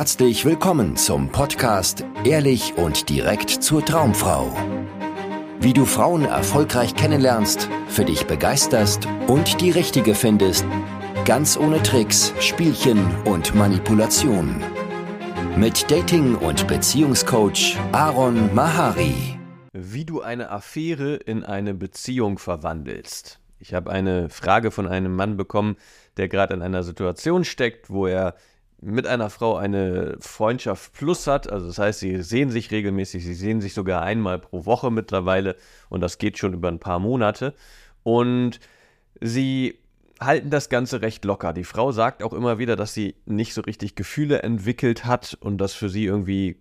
herzlich willkommen zum Podcast Ehrlich und direkt zur Traumfrau. Wie du Frauen erfolgreich kennenlernst, für dich begeisterst und die richtige findest, ganz ohne Tricks, Spielchen und Manipulation. Mit Dating- und Beziehungscoach Aaron Mahari. Wie du eine Affäre in eine Beziehung verwandelst. Ich habe eine Frage von einem Mann bekommen, der gerade in einer Situation steckt, wo er mit einer Frau eine Freundschaft plus hat. Also das heißt, sie sehen sich regelmäßig, sie sehen sich sogar einmal pro Woche mittlerweile und das geht schon über ein paar Monate. Und sie halten das Ganze recht locker. Die Frau sagt auch immer wieder, dass sie nicht so richtig Gefühle entwickelt hat und dass für sie irgendwie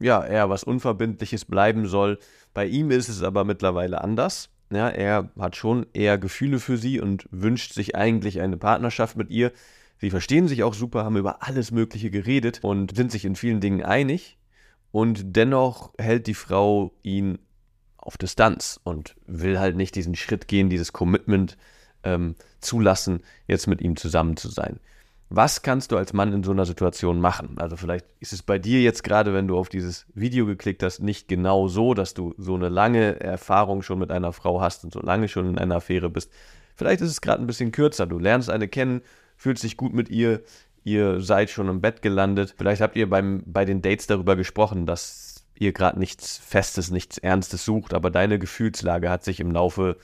ja eher was Unverbindliches bleiben soll. Bei ihm ist es aber mittlerweile anders. Ja, er hat schon eher Gefühle für sie und wünscht sich eigentlich eine Partnerschaft mit ihr. Sie verstehen sich auch super, haben über alles Mögliche geredet und sind sich in vielen Dingen einig. Und dennoch hält die Frau ihn auf Distanz und will halt nicht diesen Schritt gehen, dieses Commitment ähm, zulassen, jetzt mit ihm zusammen zu sein. Was kannst du als Mann in so einer Situation machen? Also vielleicht ist es bei dir jetzt gerade, wenn du auf dieses Video geklickt hast, nicht genau so, dass du so eine lange Erfahrung schon mit einer Frau hast und so lange schon in einer Affäre bist. Vielleicht ist es gerade ein bisschen kürzer. Du lernst eine kennen, fühlst dich gut mit ihr, ihr seid schon im Bett gelandet. Vielleicht habt ihr beim, bei den Dates darüber gesprochen, dass ihr gerade nichts Festes, nichts Ernstes sucht, aber deine Gefühlslage hat sich im Laufe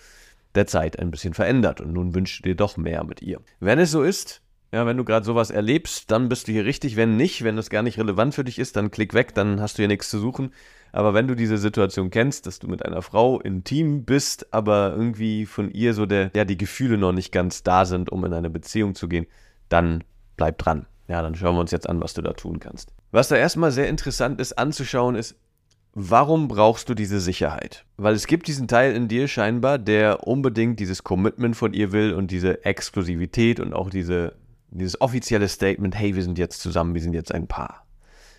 der Zeit ein bisschen verändert und nun wünschst du dir doch mehr mit ihr. Wenn es so ist, ja, wenn du gerade sowas erlebst, dann bist du hier richtig. Wenn nicht, wenn das gar nicht relevant für dich ist, dann klick weg, dann hast du hier nichts zu suchen. Aber wenn du diese Situation kennst, dass du mit einer Frau intim bist, aber irgendwie von ihr so der, ja, die Gefühle noch nicht ganz da sind, um in eine Beziehung zu gehen, dann bleib dran. Ja, dann schauen wir uns jetzt an, was du da tun kannst. Was da erstmal sehr interessant ist anzuschauen, ist, warum brauchst du diese Sicherheit? Weil es gibt diesen Teil in dir scheinbar, der unbedingt dieses Commitment von ihr will und diese Exklusivität und auch diese dieses offizielle Statement, hey, wir sind jetzt zusammen, wir sind jetzt ein Paar.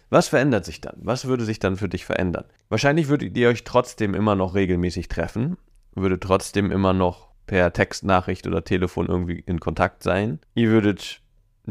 Was verändert sich dann? Was würde sich dann für dich verändern? Wahrscheinlich würdet ihr euch trotzdem immer noch regelmäßig treffen, würde trotzdem immer noch per Textnachricht oder Telefon irgendwie in Kontakt sein. Ihr würdet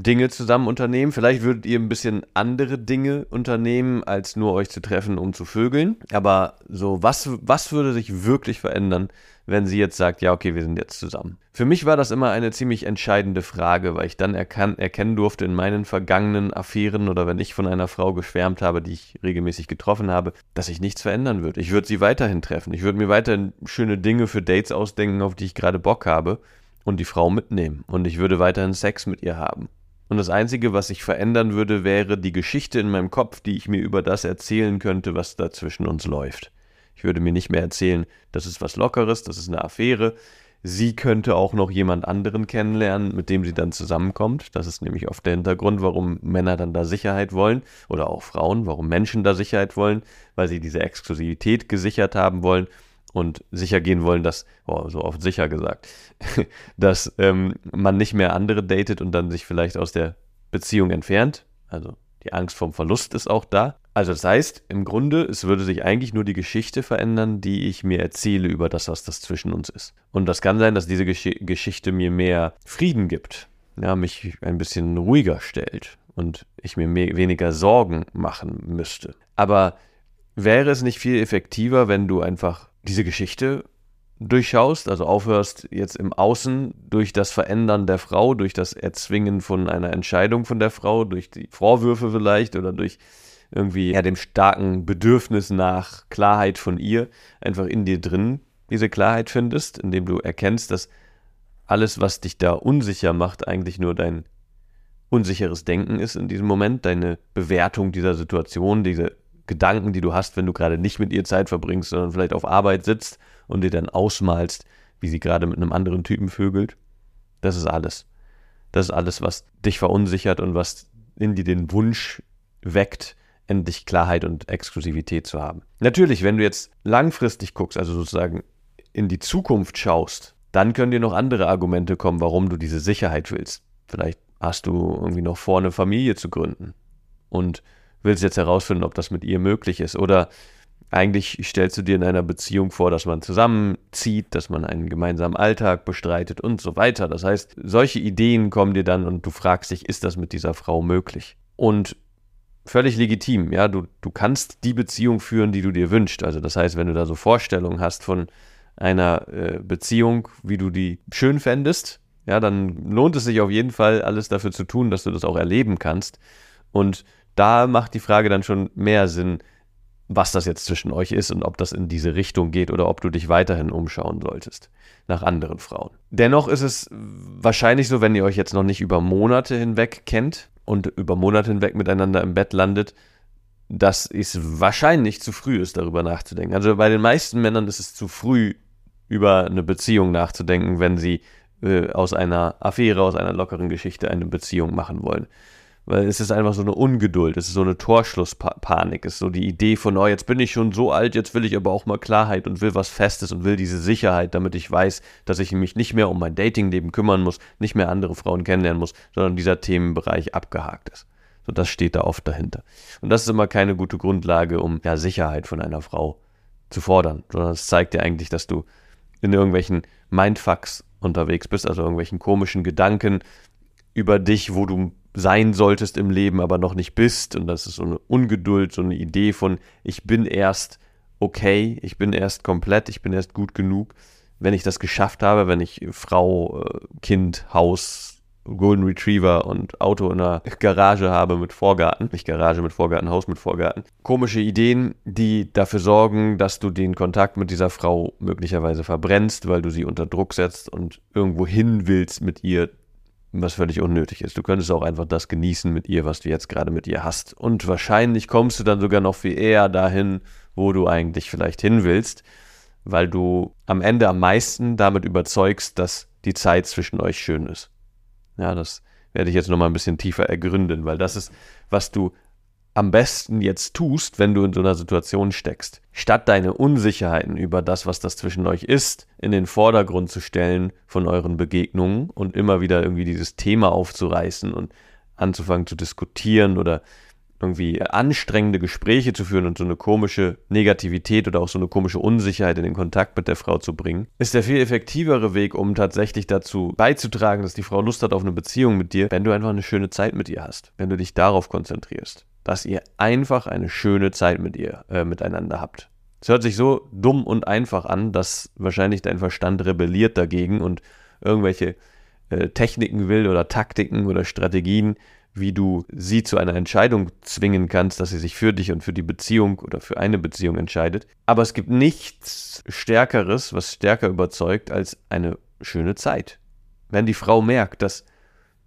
Dinge zusammen unternehmen. Vielleicht würdet ihr ein bisschen andere Dinge unternehmen, als nur euch zu treffen, um zu vögeln. Aber so, was, was würde sich wirklich verändern, wenn sie jetzt sagt, ja, okay, wir sind jetzt zusammen? Für mich war das immer eine ziemlich entscheidende Frage, weil ich dann erkan erkennen durfte in meinen vergangenen Affären oder wenn ich von einer Frau geschwärmt habe, die ich regelmäßig getroffen habe, dass sich nichts verändern würde. Ich würde sie weiterhin treffen. Ich würde mir weiterhin schöne Dinge für Dates ausdenken, auf die ich gerade Bock habe und die Frau mitnehmen. Und ich würde weiterhin Sex mit ihr haben. Und das Einzige, was sich verändern würde, wäre die Geschichte in meinem Kopf, die ich mir über das erzählen könnte, was da zwischen uns läuft. Ich würde mir nicht mehr erzählen, das ist was Lockeres, das ist eine Affäre. Sie könnte auch noch jemand anderen kennenlernen, mit dem sie dann zusammenkommt. Das ist nämlich oft der Hintergrund, warum Männer dann da Sicherheit wollen oder auch Frauen, warum Menschen da Sicherheit wollen, weil sie diese Exklusivität gesichert haben wollen und sicher gehen wollen, dass, oh, so oft sicher gesagt, dass ähm, man nicht mehr andere datet und dann sich vielleicht aus der Beziehung entfernt. Also die Angst vom Verlust ist auch da. Also das heißt, im Grunde, es würde sich eigentlich nur die Geschichte verändern, die ich mir erzähle über das, was das zwischen uns ist. Und das kann sein, dass diese Gesch Geschichte mir mehr Frieden gibt, ja, mich ein bisschen ruhiger stellt und ich mir mehr, weniger Sorgen machen müsste. Aber wäre es nicht viel effektiver, wenn du einfach diese Geschichte durchschaust, also aufhörst jetzt im Außen durch das Verändern der Frau, durch das Erzwingen von einer Entscheidung von der Frau, durch die Vorwürfe vielleicht oder durch irgendwie ja, dem starken Bedürfnis nach Klarheit von ihr einfach in dir drin diese Klarheit findest, indem du erkennst, dass alles, was dich da unsicher macht, eigentlich nur dein unsicheres Denken ist in diesem Moment, deine Bewertung dieser Situation, diese Gedanken, die du hast, wenn du gerade nicht mit ihr Zeit verbringst, sondern vielleicht auf Arbeit sitzt und dir dann ausmalst, wie sie gerade mit einem anderen Typen vögelt. Das ist alles. Das ist alles, was dich verunsichert und was in dir den Wunsch weckt, endlich Klarheit und Exklusivität zu haben. Natürlich, wenn du jetzt langfristig guckst, also sozusagen in die Zukunft schaust, dann können dir noch andere Argumente kommen, warum du diese Sicherheit willst. Vielleicht hast du irgendwie noch vor, eine Familie zu gründen. Und willst jetzt herausfinden, ob das mit ihr möglich ist. Oder eigentlich stellst du dir in einer Beziehung vor, dass man zusammenzieht, dass man einen gemeinsamen Alltag bestreitet und so weiter. Das heißt, solche Ideen kommen dir dann und du fragst dich, ist das mit dieser Frau möglich? Und völlig legitim. Ja, du, du kannst die Beziehung führen, die du dir wünschst. Also das heißt, wenn du da so Vorstellungen hast von einer äh, Beziehung, wie du die schön fändest, ja, dann lohnt es sich auf jeden Fall, alles dafür zu tun, dass du das auch erleben kannst. Und da macht die Frage dann schon mehr Sinn, was das jetzt zwischen euch ist und ob das in diese Richtung geht oder ob du dich weiterhin umschauen solltest nach anderen Frauen. Dennoch ist es wahrscheinlich so, wenn ihr euch jetzt noch nicht über Monate hinweg kennt und über Monate hinweg miteinander im Bett landet, dass es wahrscheinlich zu früh ist, darüber nachzudenken. Also bei den meisten Männern ist es zu früh, über eine Beziehung nachzudenken, wenn sie äh, aus einer Affäre, aus einer lockeren Geschichte eine Beziehung machen wollen. Weil es ist einfach so eine Ungeduld, es ist so eine Torschlusspanik, es ist so die Idee von, oh, jetzt bin ich schon so alt, jetzt will ich aber auch mal Klarheit und will was Festes und will diese Sicherheit, damit ich weiß, dass ich mich nicht mehr um mein Datingleben kümmern muss, nicht mehr andere Frauen kennenlernen muss, sondern dieser Themenbereich abgehakt ist. So, das steht da oft dahinter. Und das ist immer keine gute Grundlage, um ja, Sicherheit von einer Frau zu fordern, sondern es zeigt dir eigentlich, dass du in irgendwelchen Mindfucks unterwegs bist, also irgendwelchen komischen Gedanken über dich, wo du sein solltest im Leben, aber noch nicht bist. Und das ist so eine Ungeduld, so eine Idee von, ich bin erst okay, ich bin erst komplett, ich bin erst gut genug, wenn ich das geschafft habe, wenn ich Frau, äh, Kind, Haus, Golden Retriever und Auto in der Garage habe mit Vorgarten. Nicht Garage mit Vorgarten, Haus mit Vorgarten. Komische Ideen, die dafür sorgen, dass du den Kontakt mit dieser Frau möglicherweise verbrennst, weil du sie unter Druck setzt und irgendwo hin willst mit ihr, was völlig unnötig ist. Du könntest auch einfach das genießen mit ihr, was du jetzt gerade mit ihr hast. Und wahrscheinlich kommst du dann sogar noch viel eher dahin, wo du eigentlich vielleicht hin willst, weil du am Ende am meisten damit überzeugst, dass die Zeit zwischen euch schön ist. Ja, das werde ich jetzt nochmal ein bisschen tiefer ergründen, weil das ist, was du am besten jetzt tust, wenn du in so einer Situation steckst. Statt deine Unsicherheiten über das, was das zwischen euch ist, in den Vordergrund zu stellen von euren Begegnungen und immer wieder irgendwie dieses Thema aufzureißen und anzufangen zu diskutieren oder irgendwie anstrengende Gespräche zu führen und so eine komische Negativität oder auch so eine komische Unsicherheit in den Kontakt mit der Frau zu bringen, ist der viel effektivere Weg, um tatsächlich dazu beizutragen, dass die Frau Lust hat auf eine Beziehung mit dir, wenn du einfach eine schöne Zeit mit ihr hast, wenn du dich darauf konzentrierst dass ihr einfach eine schöne Zeit mit ihr, äh, miteinander habt. Es hört sich so dumm und einfach an, dass wahrscheinlich dein Verstand rebelliert dagegen und irgendwelche äh, Techniken will oder Taktiken oder Strategien, wie du sie zu einer Entscheidung zwingen kannst, dass sie sich für dich und für die Beziehung oder für eine Beziehung entscheidet. Aber es gibt nichts Stärkeres, was stärker überzeugt als eine schöne Zeit. Wenn die Frau merkt, dass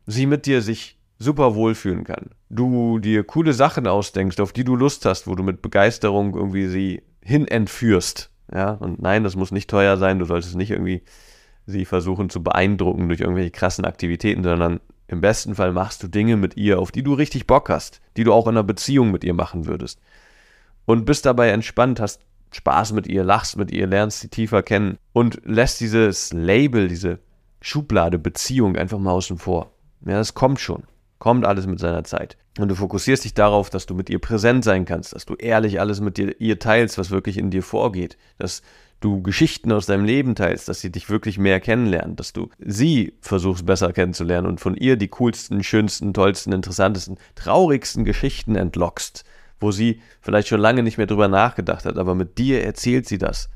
sie mit dir sich super wohlfühlen kann. Du dir coole Sachen ausdenkst, auf die du Lust hast, wo du mit Begeisterung irgendwie sie hin entführst. Ja, und nein, das muss nicht teuer sein, du solltest nicht irgendwie sie versuchen zu beeindrucken durch irgendwelche krassen Aktivitäten, sondern im besten Fall machst du Dinge mit ihr, auf die du richtig Bock hast, die du auch in einer Beziehung mit ihr machen würdest. Und bist dabei entspannt, hast Spaß mit ihr, lachst mit ihr, lernst sie tiefer kennen und lässt dieses Label, diese Schublade Beziehung einfach mal außen vor. Ja, das kommt schon. Kommt alles mit seiner Zeit. Und du fokussierst dich darauf, dass du mit ihr präsent sein kannst, dass du ehrlich alles mit dir, ihr teilst, was wirklich in dir vorgeht, dass du Geschichten aus deinem Leben teilst, dass sie dich wirklich mehr kennenlernt, dass du sie versuchst besser kennenzulernen und von ihr die coolsten, schönsten, tollsten, interessantesten, traurigsten Geschichten entlockst, wo sie vielleicht schon lange nicht mehr drüber nachgedacht hat, aber mit dir erzählt sie das.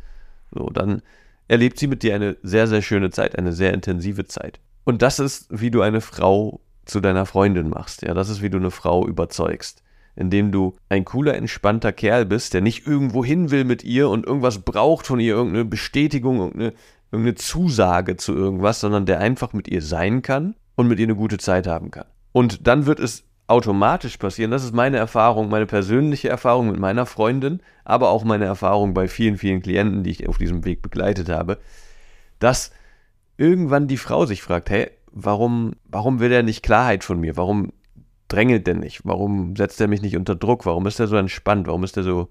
So, dann erlebt sie mit dir eine sehr, sehr schöne Zeit, eine sehr intensive Zeit. Und das ist, wie du eine Frau zu deiner Freundin machst. Ja, das ist, wie du eine Frau überzeugst. Indem du ein cooler, entspannter Kerl bist, der nicht irgendwo hin will mit ihr und irgendwas braucht von ihr, irgendeine Bestätigung, irgendeine, irgendeine Zusage zu irgendwas, sondern der einfach mit ihr sein kann und mit ihr eine gute Zeit haben kann. Und dann wird es automatisch passieren, das ist meine Erfahrung, meine persönliche Erfahrung mit meiner Freundin, aber auch meine Erfahrung bei vielen, vielen Klienten, die ich auf diesem Weg begleitet habe, dass irgendwann die Frau sich fragt, hey, warum, warum will er nicht Klarheit von mir? Warum drängelt der nicht? Warum setzt er mich nicht unter Druck? Warum ist er so entspannt? Warum ist er so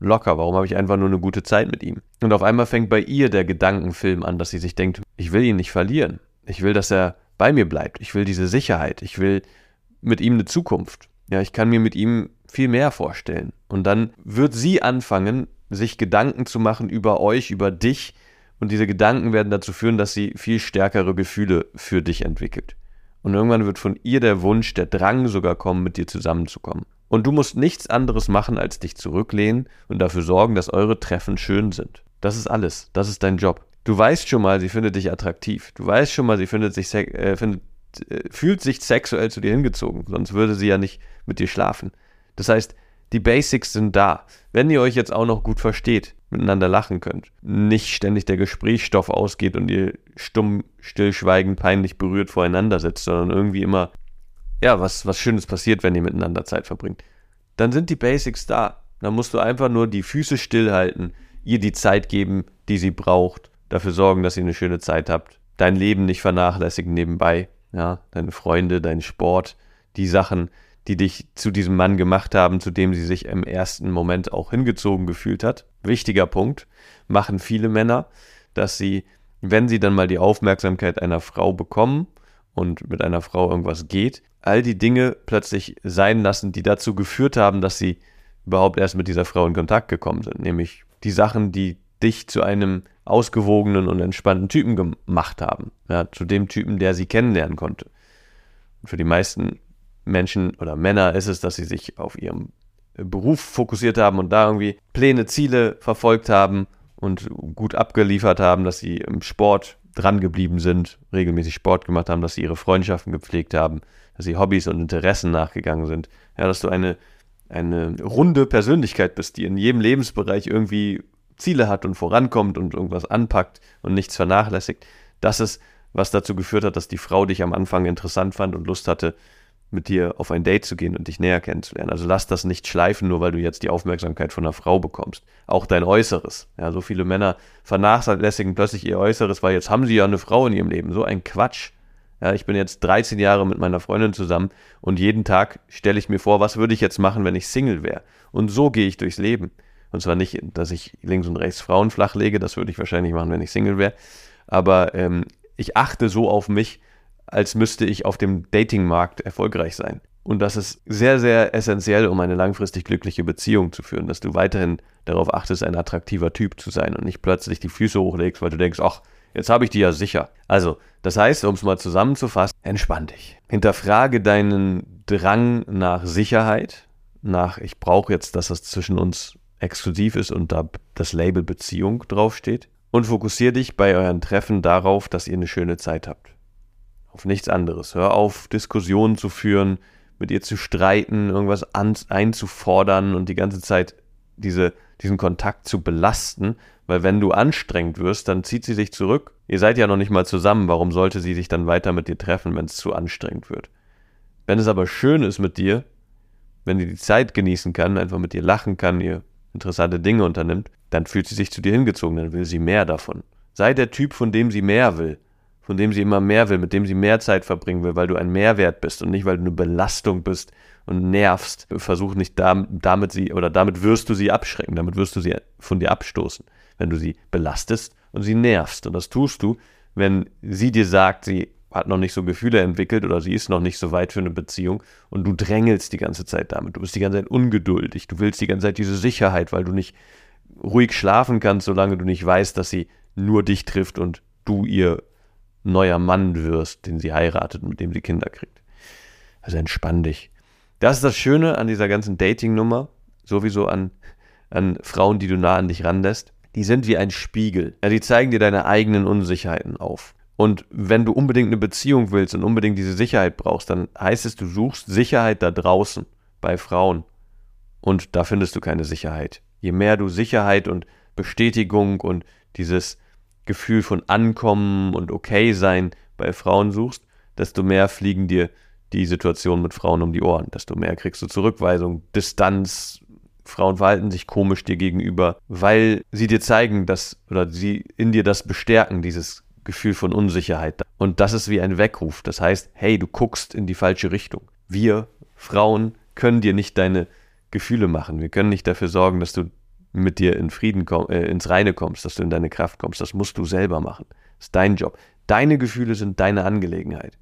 locker? Warum habe ich einfach nur eine gute Zeit mit ihm? Und auf einmal fängt bei ihr der Gedankenfilm an, dass sie sich denkt, ich will ihn nicht verlieren. Ich will, dass er bei mir bleibt. Ich will diese Sicherheit. Ich will mit ihm eine Zukunft. Ja, ich kann mir mit ihm viel mehr vorstellen. Und dann wird sie anfangen, sich Gedanken zu machen über euch, über dich, und diese Gedanken werden dazu führen, dass sie viel stärkere Gefühle für dich entwickelt. Und irgendwann wird von ihr der Wunsch, der Drang sogar kommen, mit dir zusammenzukommen. Und du musst nichts anderes machen, als dich zurücklehnen und dafür sorgen, dass eure Treffen schön sind. Das ist alles. Das ist dein Job. Du weißt schon mal, sie findet dich attraktiv. Du weißt schon mal, sie findet sich, äh, findet, äh, fühlt sich sexuell zu dir hingezogen. Sonst würde sie ja nicht mit dir schlafen. Das heißt, die Basics sind da. Wenn ihr euch jetzt auch noch gut versteht, miteinander lachen könnt, nicht ständig der Gesprächsstoff ausgeht und ihr stumm, stillschweigend, peinlich berührt voreinander sitzt, sondern irgendwie immer, ja, was, was Schönes passiert, wenn ihr miteinander Zeit verbringt, dann sind die Basics da. Dann musst du einfach nur die Füße stillhalten, ihr die Zeit geben, die sie braucht, dafür sorgen, dass ihr eine schöne Zeit habt, dein Leben nicht vernachlässigen nebenbei, ja, deine Freunde, deinen Sport, die Sachen, die dich zu diesem Mann gemacht haben, zu dem sie sich im ersten Moment auch hingezogen gefühlt hat. Wichtiger Punkt, machen viele Männer, dass sie, wenn sie dann mal die Aufmerksamkeit einer Frau bekommen und mit einer Frau irgendwas geht, all die Dinge plötzlich sein lassen, die dazu geführt haben, dass sie überhaupt erst mit dieser Frau in Kontakt gekommen sind. Nämlich die Sachen, die dich zu einem ausgewogenen und entspannten Typen gemacht haben. Ja, zu dem Typen, der sie kennenlernen konnte. Und für die meisten Menschen oder Männer ist es, dass sie sich auf ihrem Beruf fokussiert haben und da irgendwie Pläne, Ziele verfolgt haben und gut abgeliefert haben, dass sie im Sport dran geblieben sind, regelmäßig Sport gemacht haben, dass sie ihre Freundschaften gepflegt haben, dass sie Hobbys und Interessen nachgegangen sind. Ja, dass du eine, eine runde Persönlichkeit bist, die in jedem Lebensbereich irgendwie Ziele hat und vorankommt und irgendwas anpackt und nichts vernachlässigt. Das ist, was dazu geführt hat, dass die Frau dich am Anfang interessant fand und Lust hatte, mit dir auf ein Date zu gehen und dich näher kennenzulernen. Also lass das nicht schleifen, nur weil du jetzt die Aufmerksamkeit von einer Frau bekommst. Auch dein Äußeres. Ja, so viele Männer vernachlässigen plötzlich ihr Äußeres, weil jetzt haben sie ja eine Frau in ihrem Leben. So ein Quatsch. Ja, ich bin jetzt 13 Jahre mit meiner Freundin zusammen und jeden Tag stelle ich mir vor, was würde ich jetzt machen, wenn ich Single wäre. Und so gehe ich durchs Leben. Und zwar nicht, dass ich links und rechts Frauen flach lege, das würde ich wahrscheinlich machen, wenn ich Single wäre. Aber ähm, ich achte so auf mich, als müsste ich auf dem Datingmarkt erfolgreich sein. Und das ist sehr, sehr essentiell, um eine langfristig glückliche Beziehung zu führen, dass du weiterhin darauf achtest, ein attraktiver Typ zu sein und nicht plötzlich die Füße hochlegst, weil du denkst, ach, jetzt habe ich die ja sicher. Also, das heißt, um es mal zusammenzufassen, entspann dich. Hinterfrage deinen Drang nach Sicherheit, nach ich brauche jetzt, dass das zwischen uns exklusiv ist und da das Label Beziehung draufsteht. Und fokussiere dich bei euren Treffen darauf, dass ihr eine schöne Zeit habt auf nichts anderes. Hör auf, Diskussionen zu führen, mit ihr zu streiten, irgendwas einzufordern und die ganze Zeit diese, diesen Kontakt zu belasten, weil wenn du anstrengend wirst, dann zieht sie sich zurück. Ihr seid ja noch nicht mal zusammen, warum sollte sie sich dann weiter mit dir treffen, wenn es zu anstrengend wird? Wenn es aber schön ist mit dir, wenn sie die Zeit genießen kann, einfach mit dir lachen kann, ihr interessante Dinge unternimmt, dann fühlt sie sich zu dir hingezogen, dann will sie mehr davon. Sei der Typ, von dem sie mehr will von dem sie immer mehr will, mit dem sie mehr Zeit verbringen will, weil du ein Mehrwert bist und nicht, weil du eine Belastung bist und nervst. Versuch nicht damit sie oder damit wirst du sie abschrecken, damit wirst du sie von dir abstoßen, wenn du sie belastest und sie nervst. Und das tust du, wenn sie dir sagt, sie hat noch nicht so Gefühle entwickelt oder sie ist noch nicht so weit für eine Beziehung und du drängelst die ganze Zeit damit. Du bist die ganze Zeit ungeduldig. Du willst die ganze Zeit diese Sicherheit, weil du nicht ruhig schlafen kannst, solange du nicht weißt, dass sie nur dich trifft und du ihr neuer Mann wirst, den sie heiratet und mit dem sie Kinder kriegt. Also entspann dich. Das ist das Schöne an dieser ganzen Dating-Nummer, sowieso an, an Frauen, die du nah an dich ranlässt. Die sind wie ein Spiegel. Ja, die zeigen dir deine eigenen Unsicherheiten auf. Und wenn du unbedingt eine Beziehung willst und unbedingt diese Sicherheit brauchst, dann heißt es, du suchst Sicherheit da draußen bei Frauen. Und da findest du keine Sicherheit. Je mehr du Sicherheit und Bestätigung und dieses Gefühl von Ankommen und Okay sein bei Frauen suchst, desto mehr fliegen dir die Situationen mit Frauen um die Ohren, desto mehr kriegst du Zurückweisung, Distanz, Frauen verhalten sich komisch dir gegenüber, weil sie dir zeigen, dass oder sie in dir das bestärken, dieses Gefühl von Unsicherheit. Und das ist wie ein Weckruf. Das heißt, hey, du guckst in die falsche Richtung. Wir Frauen können dir nicht deine Gefühle machen. Wir können nicht dafür sorgen, dass du mit dir in Frieden komm, äh, ins Reine kommst, dass du in deine Kraft kommst. Das musst du selber machen. Das ist dein Job. Deine Gefühle sind deine Angelegenheit.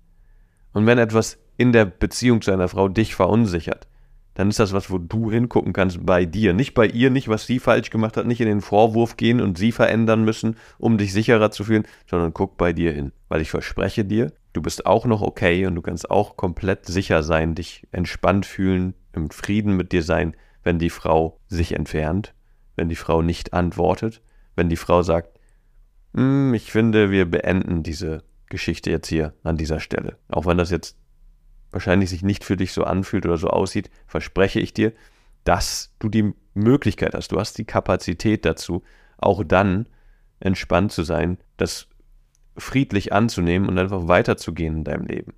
Und wenn etwas in der Beziehung zu einer Frau dich verunsichert, dann ist das was, wo du hingucken kannst bei dir. Nicht bei ihr, nicht was sie falsch gemacht hat, nicht in den Vorwurf gehen und sie verändern müssen, um dich sicherer zu fühlen, sondern guck bei dir hin. Weil ich verspreche dir, du bist auch noch okay und du kannst auch komplett sicher sein, dich entspannt fühlen, im Frieden mit dir sein, wenn die Frau sich entfernt, wenn die Frau nicht antwortet, wenn die Frau sagt, hm, ich finde, wir beenden diese Geschichte jetzt hier an dieser Stelle. Auch wenn das jetzt wahrscheinlich sich nicht für dich so anfühlt oder so aussieht, verspreche ich dir, dass du die Möglichkeit hast, du hast die Kapazität dazu, auch dann entspannt zu sein, das friedlich anzunehmen und einfach weiterzugehen in deinem Leben.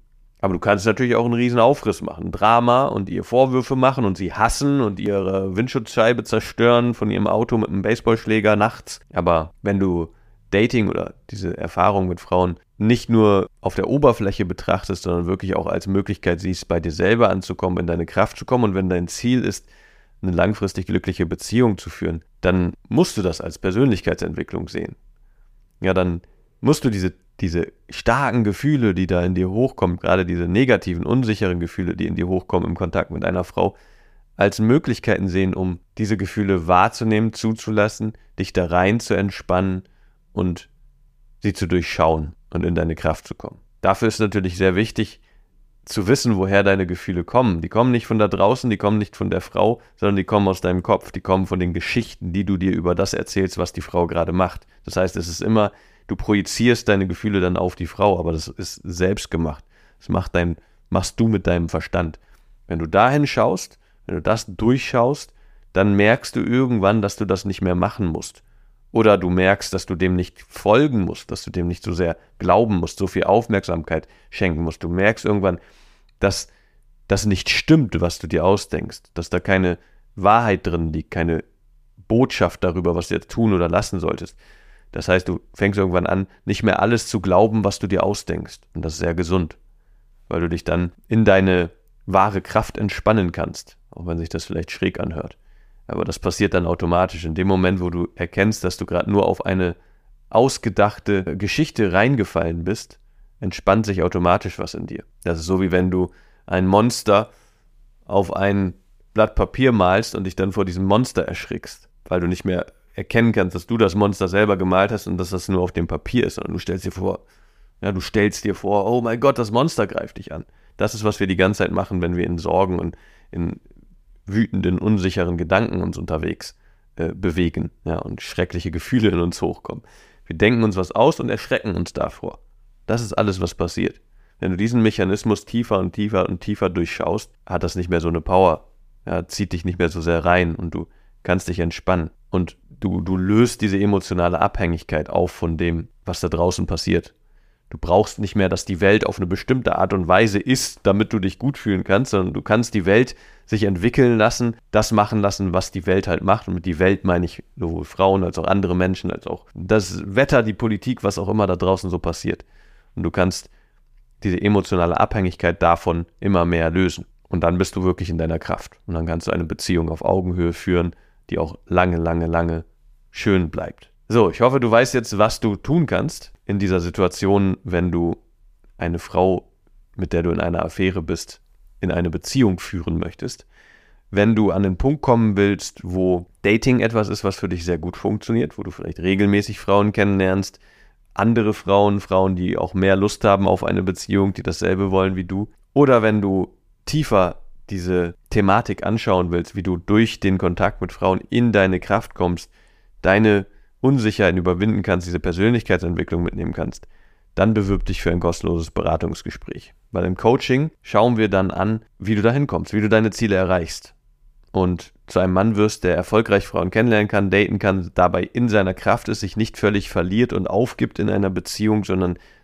Aber du kannst natürlich auch einen riesen Aufriss machen, Drama und ihr Vorwürfe machen und sie hassen und ihre Windschutzscheibe zerstören von ihrem Auto mit einem Baseballschläger nachts. Aber wenn du Dating oder diese Erfahrung mit Frauen nicht nur auf der Oberfläche betrachtest, sondern wirklich auch als Möglichkeit siehst, bei dir selber anzukommen, in deine Kraft zu kommen und wenn dein Ziel ist, eine langfristig glückliche Beziehung zu führen, dann musst du das als Persönlichkeitsentwicklung sehen. Ja, dann musst du diese, diese starken Gefühle, die da in dir hochkommen, gerade diese negativen, unsicheren Gefühle, die in dir hochkommen im Kontakt mit einer Frau, als Möglichkeiten sehen, um diese Gefühle wahrzunehmen, zuzulassen, dich da rein zu entspannen und sie zu durchschauen und in deine Kraft zu kommen. Dafür ist natürlich sehr wichtig, zu wissen, woher deine Gefühle kommen. Die kommen nicht von da draußen, die kommen nicht von der Frau, sondern die kommen aus deinem Kopf, die kommen von den Geschichten, die du dir über das erzählst, was die Frau gerade macht. Das heißt, es ist immer, du projizierst deine Gefühle dann auf die Frau, aber das ist selbst gemacht. Das macht dein, machst du mit deinem Verstand. Wenn du dahin schaust, wenn du das durchschaust, dann merkst du irgendwann, dass du das nicht mehr machen musst. Oder du merkst, dass du dem nicht folgen musst, dass du dem nicht so sehr glauben musst, so viel Aufmerksamkeit schenken musst. Du merkst irgendwann, dass das nicht stimmt, was du dir ausdenkst, dass da keine Wahrheit drin liegt, keine Botschaft darüber, was du jetzt tun oder lassen solltest. Das heißt, du fängst irgendwann an, nicht mehr alles zu glauben, was du dir ausdenkst. Und das ist sehr gesund, weil du dich dann in deine wahre Kraft entspannen kannst, auch wenn sich das vielleicht schräg anhört. Aber das passiert dann automatisch. In dem Moment, wo du erkennst, dass du gerade nur auf eine ausgedachte Geschichte reingefallen bist, entspannt sich automatisch was in dir. Das ist so, wie wenn du ein Monster auf ein Blatt Papier malst und dich dann vor diesem Monster erschrickst, weil du nicht mehr erkennen kannst, dass du das Monster selber gemalt hast und dass das nur auf dem Papier ist, sondern du stellst dir vor, ja, du stellst dir vor, oh mein Gott, das Monster greift dich an. Das ist, was wir die ganze Zeit machen, wenn wir in Sorgen und in wütenden, unsicheren Gedanken uns unterwegs äh, bewegen ja, und schreckliche Gefühle in uns hochkommen. Wir denken uns was aus und erschrecken uns davor. Das ist alles, was passiert. Wenn du diesen Mechanismus tiefer und tiefer und tiefer durchschaust, hat das nicht mehr so eine Power. Ja, zieht dich nicht mehr so sehr rein und du kannst dich entspannen. Und du, du löst diese emotionale Abhängigkeit auf von dem, was da draußen passiert. Du brauchst nicht mehr, dass die Welt auf eine bestimmte Art und Weise ist, damit du dich gut fühlen kannst, sondern du kannst die Welt sich entwickeln lassen, das machen lassen, was die Welt halt macht. Und mit die Welt meine ich sowohl Frauen als auch andere Menschen, als auch das Wetter, die Politik, was auch immer da draußen so passiert. Und du kannst diese emotionale Abhängigkeit davon immer mehr lösen. Und dann bist du wirklich in deiner Kraft. Und dann kannst du eine Beziehung auf Augenhöhe führen, die auch lange, lange, lange schön bleibt. So, ich hoffe, du weißt jetzt, was du tun kannst in dieser Situation, wenn du eine Frau, mit der du in einer Affäre bist, in eine Beziehung führen möchtest. Wenn du an den Punkt kommen willst, wo Dating etwas ist, was für dich sehr gut funktioniert, wo du vielleicht regelmäßig Frauen kennenlernst, andere Frauen, Frauen, die auch mehr Lust haben auf eine Beziehung, die dasselbe wollen wie du, oder wenn du tiefer diese Thematik anschauen willst, wie du durch den Kontakt mit Frauen in deine Kraft kommst, deine Unsicherheiten überwinden kannst, diese Persönlichkeitsentwicklung mitnehmen kannst, dann bewirb dich für ein kostenloses Beratungsgespräch. Weil im Coaching schauen wir dann an, wie du dahin kommst, wie du deine Ziele erreichst. Und zu einem Mann wirst, der erfolgreich Frauen kennenlernen kann, daten kann, dabei in seiner Kraft ist, sich nicht völlig verliert und aufgibt in einer Beziehung, sondern